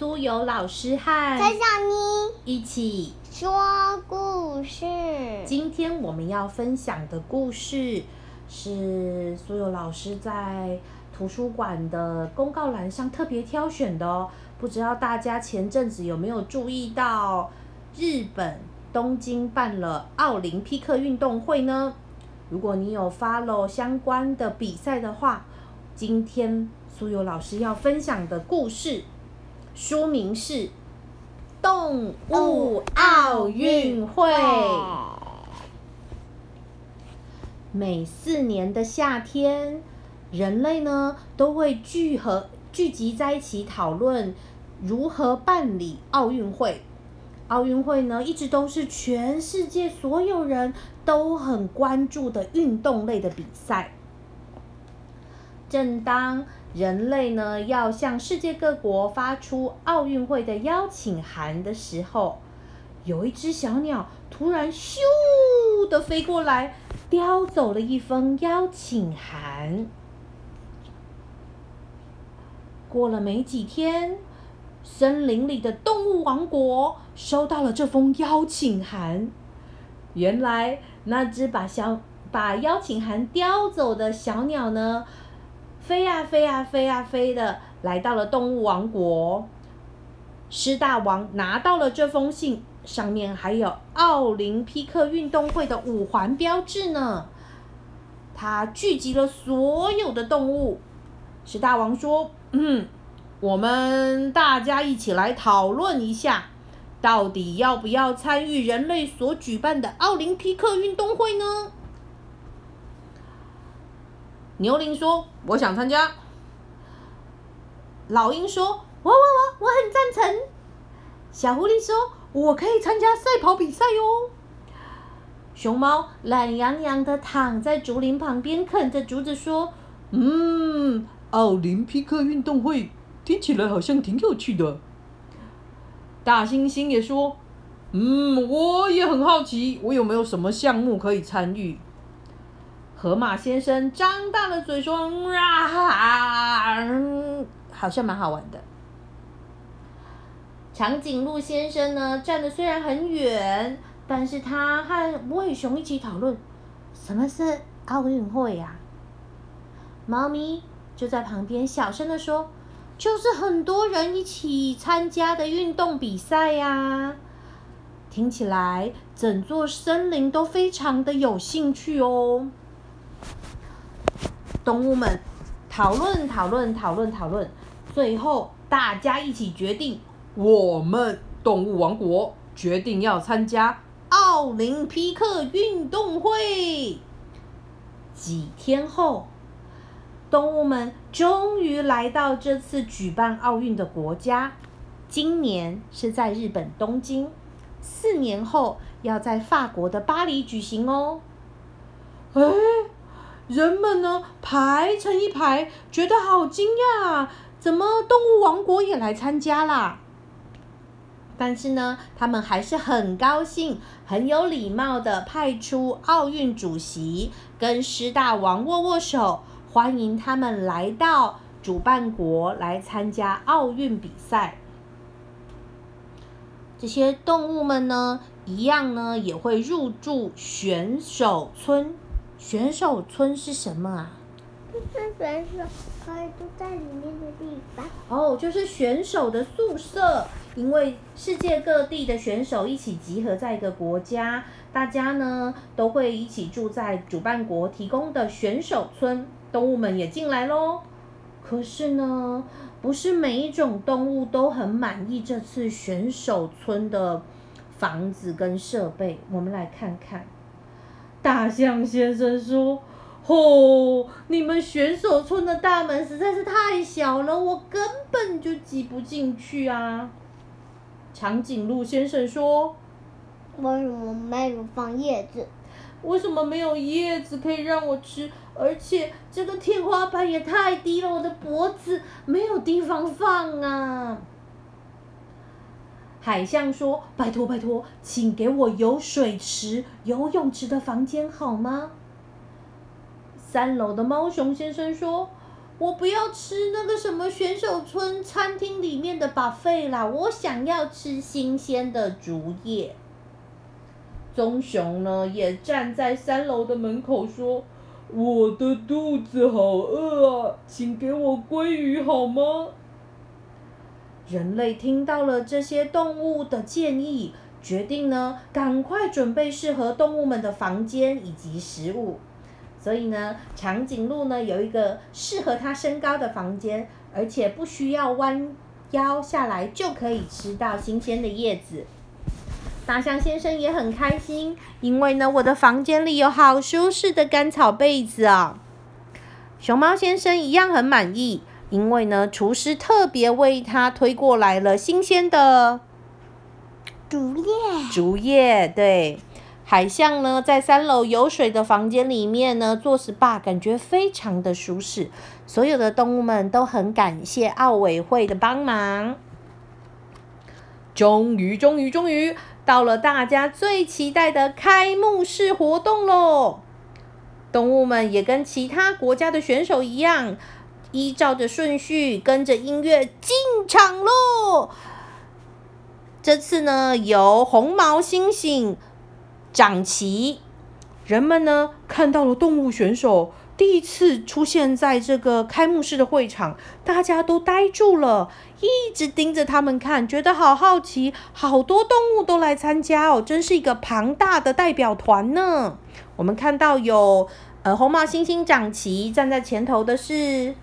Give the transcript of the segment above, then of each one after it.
苏有老师和蔡小妮一起。说故事。今天我们要分享的故事是苏有老师在图书馆的公告栏上特别挑选的哦。不知道大家前阵子有没有注意到，日本东京办了奥林匹克运动会呢？如果你有 follow 相关的比赛的话，今天苏有老师要分享的故事书名是《动物奥运会》。每四年的夏天，人类呢都会聚合聚集在一起讨论如何办理奥运会。奥运会呢一直都是全世界所有人都很关注的运动类的比赛。正当人类呢要向世界各国发出奥运会的邀请函的时候，有一只小鸟突然咻的飞过来，叼走了一封邀请函。过了没几天，森林里的动物王国收到了这封邀请函。原来那只把小把邀请函叼走的小鸟呢，飞呀飞呀飞呀飞的，来到了动物王国。狮大王拿到了这封信，上面还有奥林匹克运动会的五环标志呢。他聚集了所有的动物。狮大王说：“嗯，我们大家一起来讨论一下，到底要不要参与人类所举办的奥林匹克运动会呢？”牛羚说：“我想参加。”老鹰说：“我我我我很赞成。”小狐狸说：“我可以参加赛跑比赛哟。”熊猫懒洋洋的躺在竹林旁边，啃着竹子说：“嗯，奥林匹克运动会听起来好像挺有趣的。”大猩猩也说：“嗯，我也很好奇，我有没有什么项目可以参与？”河马先生张大了嘴说：“啊，好像蛮好玩的。”长颈鹿先生呢，站的虽然很远，但是他和无尾熊一起讨论什么是奥运会呀、猫咪就在旁边小声的说：“就是很多人一起参加的运动比赛呀。”听起来整座森林都非常的有兴趣哦。动物们讨论讨论讨论讨论，最后大家一起决定，我们动物王国决定要参加奥林匹克运动会。几天后，动物们终于来到这次举办奥运的国家，今年是在日本东京，四年后要在法国的巴黎举行哦。哎。人们呢排成一排，觉得好惊讶啊！怎么动物王国也来参加啦？但是呢，他们还是很高兴，很有礼貌的派出奥运主席跟狮大王握握手，欢迎他们来到主办国来参加奥运比赛。这些动物们呢，一样呢也会入住选手村。选手村是什么啊？就是选手可以住在里面的地方。哦，就是选手的宿舍，因为世界各地的选手一起集合在一个国家，大家呢都会一起住在主办国提供的选手村，动物们也进来喽。可是呢，不是每一种动物都很满意这次选手村的房子跟设备，我们来看看。大象先生说：“哦，你们选手村的大门实在是太小了，我根本就挤不进去啊。”长颈鹿先生说：“为什么没有放叶子？为什么没有叶子可以让我吃？而且这个天花板也太低了，我的脖子没有地方放啊。”海象说：“拜托拜托，请给我有水池、游泳池的房间好吗？”三楼的猫熊先生说：“我不要吃那个什么选手村餐厅里面的 buffet 啦，我想要吃新鲜的竹叶。棕熊呢，也站在三楼的门口说：“我的肚子好饿啊，请给我鲑鱼好吗？”人类听到了这些动物的建议，决定呢，赶快准备适合动物们的房间以及食物。所以呢，长颈鹿呢有一个适合它身高的房间，而且不需要弯腰下来就可以吃到新鲜的叶子。大象先生也很开心，因为呢，我的房间里有好舒适的干草被子啊。熊猫先生一样很满意。因为呢，厨师特别为他推过来了新鲜的竹叶。竹叶，对。海象呢，在三楼有水的房间里面呢做 SPA，感觉非常的舒适。所有的动物们都很感谢奥委会的帮忙。终于，终于，终于到了大家最期待的开幕式活动喽！动物们也跟其他国家的选手一样。依照着顺序，跟着音乐进场喽。这次呢，由红毛猩猩掌旗。人们呢看到了动物选手第一次出现在这个开幕式的会场，大家都呆住了，一直盯着他们看，觉得好好奇。好多动物都来参加哦，真是一个庞大的代表团呢。我们看到有呃红毛猩猩掌旗站在前头的是。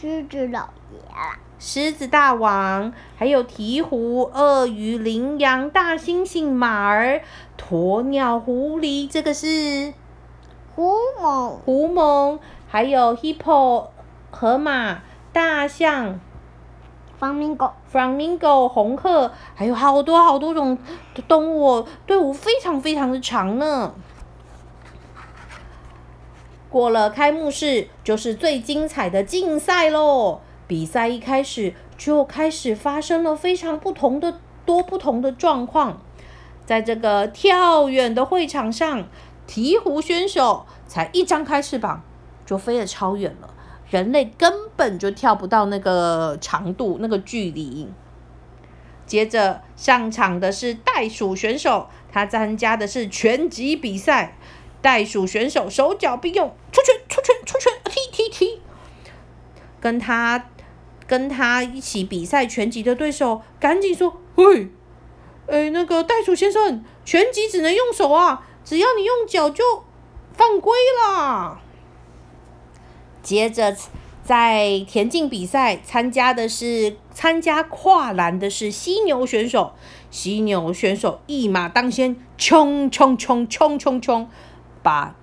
狮子老爷狮子大王，还有鹈鹕、鳄鱼、羚羊、大猩猩、马儿、鸵鸟、狐狸，这个是狐獴。狐獴，还有 hippo 河马、大象，flamingo。flamingo 红鹤，还有好多好多种动物，队伍非常非常的长呢。过了开幕式，就是最精彩的竞赛喽！比赛一开始就开始发生了非常不同的多不同的状况。在这个跳远的会场上，鹈鹕选手才一张开翅膀就飞得超远了，人类根本就跳不到那个长度、那个距离。接着上场的是袋鼠选手，他参加的是拳击比赛。袋鼠选手手脚并用，出拳出拳出拳，踢踢踢。跟他跟他一起比赛拳击的对手赶紧说：“喂，哎，那个袋鼠先生，拳击只能用手啊，只要你用脚就犯规啦。”接着在田径比赛参加的是参加跨栏的是犀牛选手，犀牛选手一马当先，冲冲冲冲冲冲。把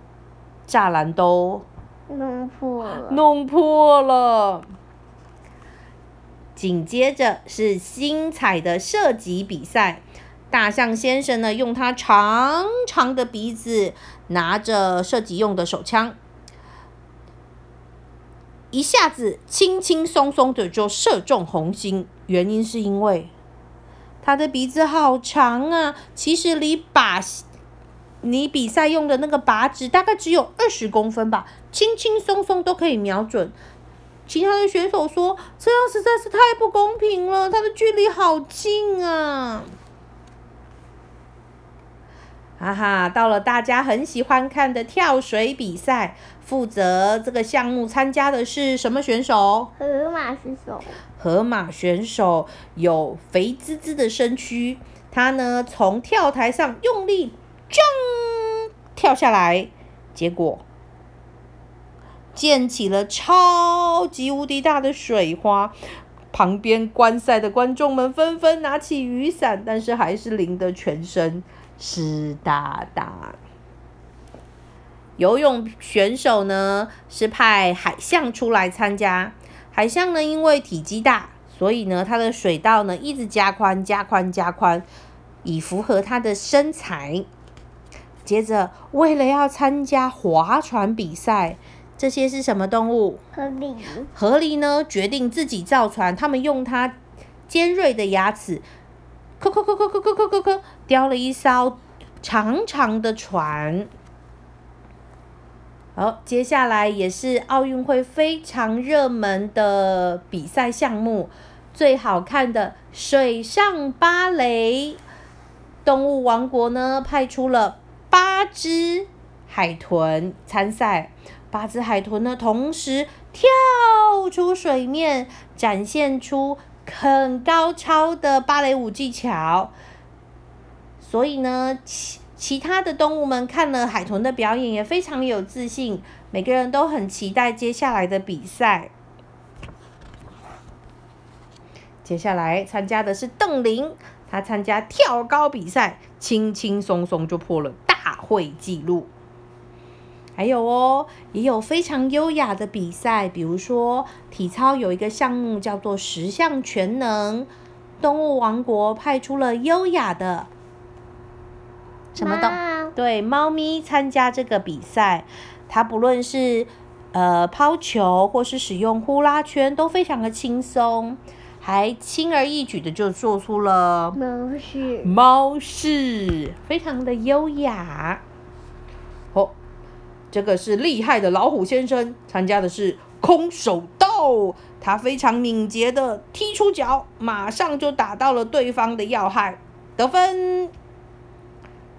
栅栏都弄破了，弄破了。紧接着是精彩的射击比赛，大象先生呢，用他长长的鼻子拿着射击用的手枪，一下子轻轻松松的就射中红心。原因是因为他的鼻子好长啊，其实离靶。你比赛用的那个靶纸大概只有二十公分吧，轻轻松松都可以瞄准。其他的选手说：“这样实在是太不公平了，他的距离好近啊！”哈哈，到了大家很喜欢看的跳水比赛，负责这个项目参加的是什么选手？河马选手。河马选手有肥滋滋的身躯，他呢从跳台上用力。锵！跳下来，结果溅起了超级无敌大的水花。旁边观赛的观众们纷纷拿起雨伞，但是还是淋得全身湿哒哒。游泳选手呢是派海象出来参加。海象呢因为体积大，所以呢它的水道呢一直加宽、加宽、加宽，以符合它的身材。接着，为了要参加划船比赛，这些是什么动物？河狸。河狸呢，决定自己造船。他们用它尖锐的牙齿，磕磕磕磕磕磕磕磕磕，雕了一艘长长的船。好，接下来也是奥运会非常热门的比赛项目，最好看的水上芭蕾。动物王国呢派出了八只海豚参赛，八只海豚呢同时跳出水面，展现出很高超的芭蕾舞技巧。所以呢，其其他的动物们看了海豚的表演，也非常有自信。每个人都很期待接下来的比赛。接下来参加的是邓玲，她参加跳高比赛，轻轻松松就破了大会记录。还有哦，也有非常优雅的比赛，比如说体操有一个项目叫做十项全能，动物王国派出了优雅的。什么动？对，猫咪参加这个比赛，它不论是呃抛球或是使用呼啦圈，都非常的轻松，还轻而易举的就做出了猫式猫式，非常的优雅。哦，这个是厉害的老虎先生，参加的是空手道，他非常敏捷的踢出脚，马上就打到了对方的要害，得分。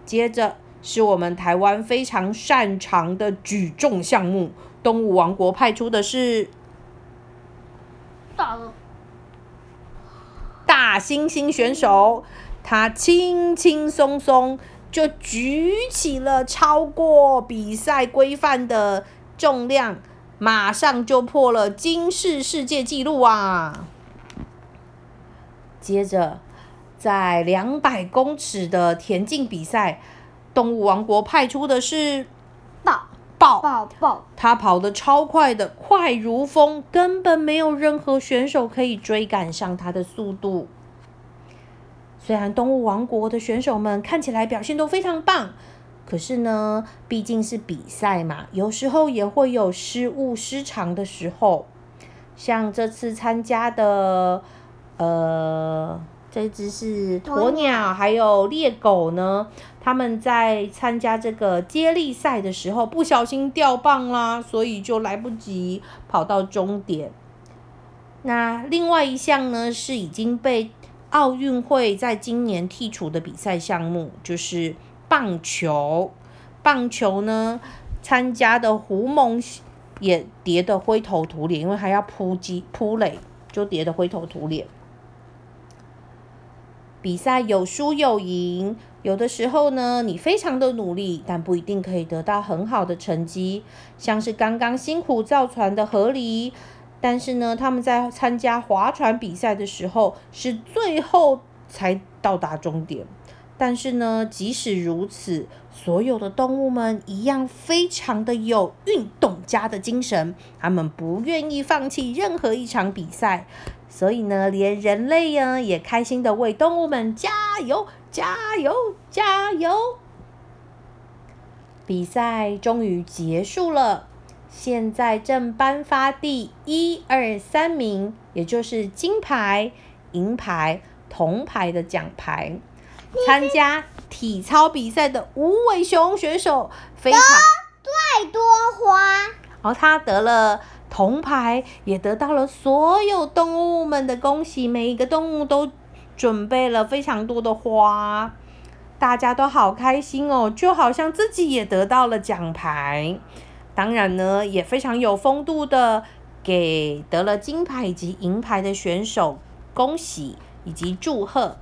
接着是我们台湾非常擅长的举重项目，动物王国派出的是大大猩猩选手，他轻轻松松就举起了超过比赛规范的重量，马上就破了金氏世界纪录啊！接着。在两百公尺的田径比赛，动物王国派出的是豹豹豹豹，它跑得超快的，快如风，根本没有任何选手可以追赶上他的速度。虽然动物王国的选手们看起来表现都非常棒，可是呢，毕竟是比赛嘛，有时候也会有失误失常的时候。像这次参加的，呃。这只是鸵鸟，还有猎狗呢。他们在参加这个接力赛的时候，不小心掉棒啦，所以就来不及跑到终点。那另外一项呢，是已经被奥运会在今年剔除的比赛项目，就是棒球。棒球呢，参加的胡蒙也跌得灰头土脸，因为还要扑击扑垒，就跌得灰头土脸。比赛有输有赢，有的时候呢，你非常的努力，但不一定可以得到很好的成绩。像是刚刚辛苦造船的河狸，但是呢，他们在参加划船比赛的时候，是最后才到达终点。但是呢，即使如此，所有的动物们一样非常的有运动家的精神，他们不愿意放弃任何一场比赛。所以呢，连人类呀也开心的为动物们加油、加油、加油！比赛终于结束了，现在正颁发第一、二、三名，也就是金牌、银牌、铜牌的奖牌。参加体操比赛的无尾熊选手非常最多花，然后他得了。铜牌也得到了所有动物们的恭喜，每一个动物都准备了非常多的花，大家都好开心哦，就好像自己也得到了奖牌。当然呢，也非常有风度的给得了金牌以及银牌的选手恭喜以及祝贺。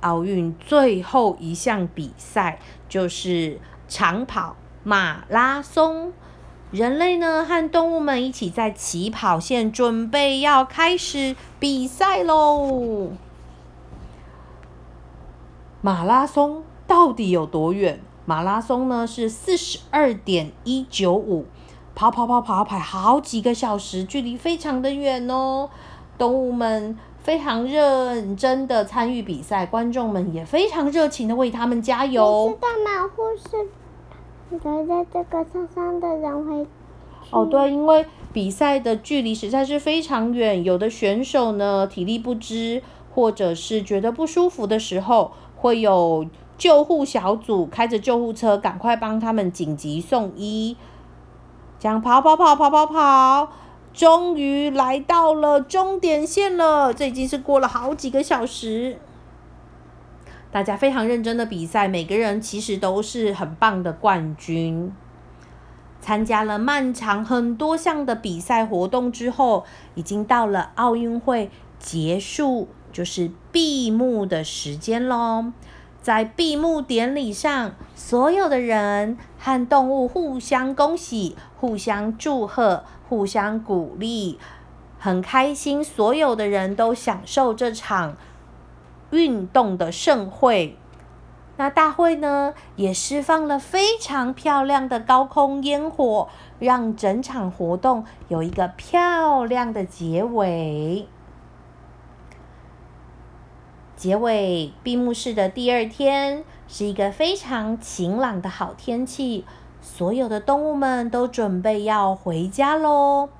奥运最后一项比赛就是长跑马拉松。人类呢和动物们一起在起跑线，准备要开始比赛喽。马拉松到底有多远？马拉松呢是四十二点一九五，跑跑跑跑跑好几个小时，距离非常的远哦。动物们非常认真的参与比赛，观众们也非常热情的为他们加油。你知道吗？护士。待在这个车上的人会哦，对，因为比赛的距离实在是非常远，有的选手呢体力不支，或者是觉得不舒服的时候，会有救护小组开着救护车，赶快帮他们紧急送医。这样跑跑跑跑跑跑，终于来到了终点线了。这已经是过了好几个小时，大家非常认真的比赛，每个人其实都是很棒的冠军。参加了漫长很多项的比赛活动之后，已经到了奥运会结束，就是闭幕的时间喽。在闭幕典礼上，所有的人和动物互相恭喜、互相祝贺、互相鼓励，很开心。所有的人都享受这场运动的盛会。那大会呢，也释放了非常漂亮的高空烟火，让整场活动有一个漂亮的结尾。结尾闭幕式的第二天是一个非常晴朗的好天气，所有的动物们都准备要回家喽。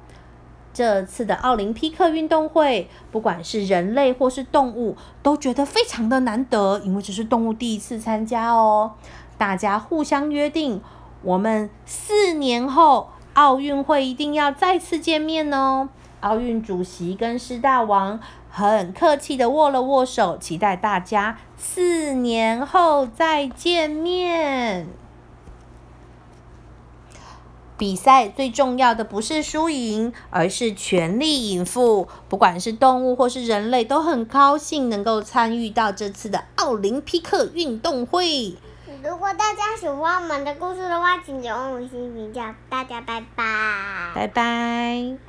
这次的奥林匹克运动会，不管是人类或是动物，都觉得非常的难得，因为这是动物第一次参加哦。大家互相约定，我们四年后奥运会一定要再次见面哦。奥运主席跟狮大王。很客气的握了握手，期待大家四年后再见面。比赛最重要的不是输赢，而是全力以赴。不管是动物或是人类，都很高兴能够参与到这次的奥林匹克运动会。如果大家喜欢我们的故事的话，请给我们五星评价。大家拜拜，拜拜。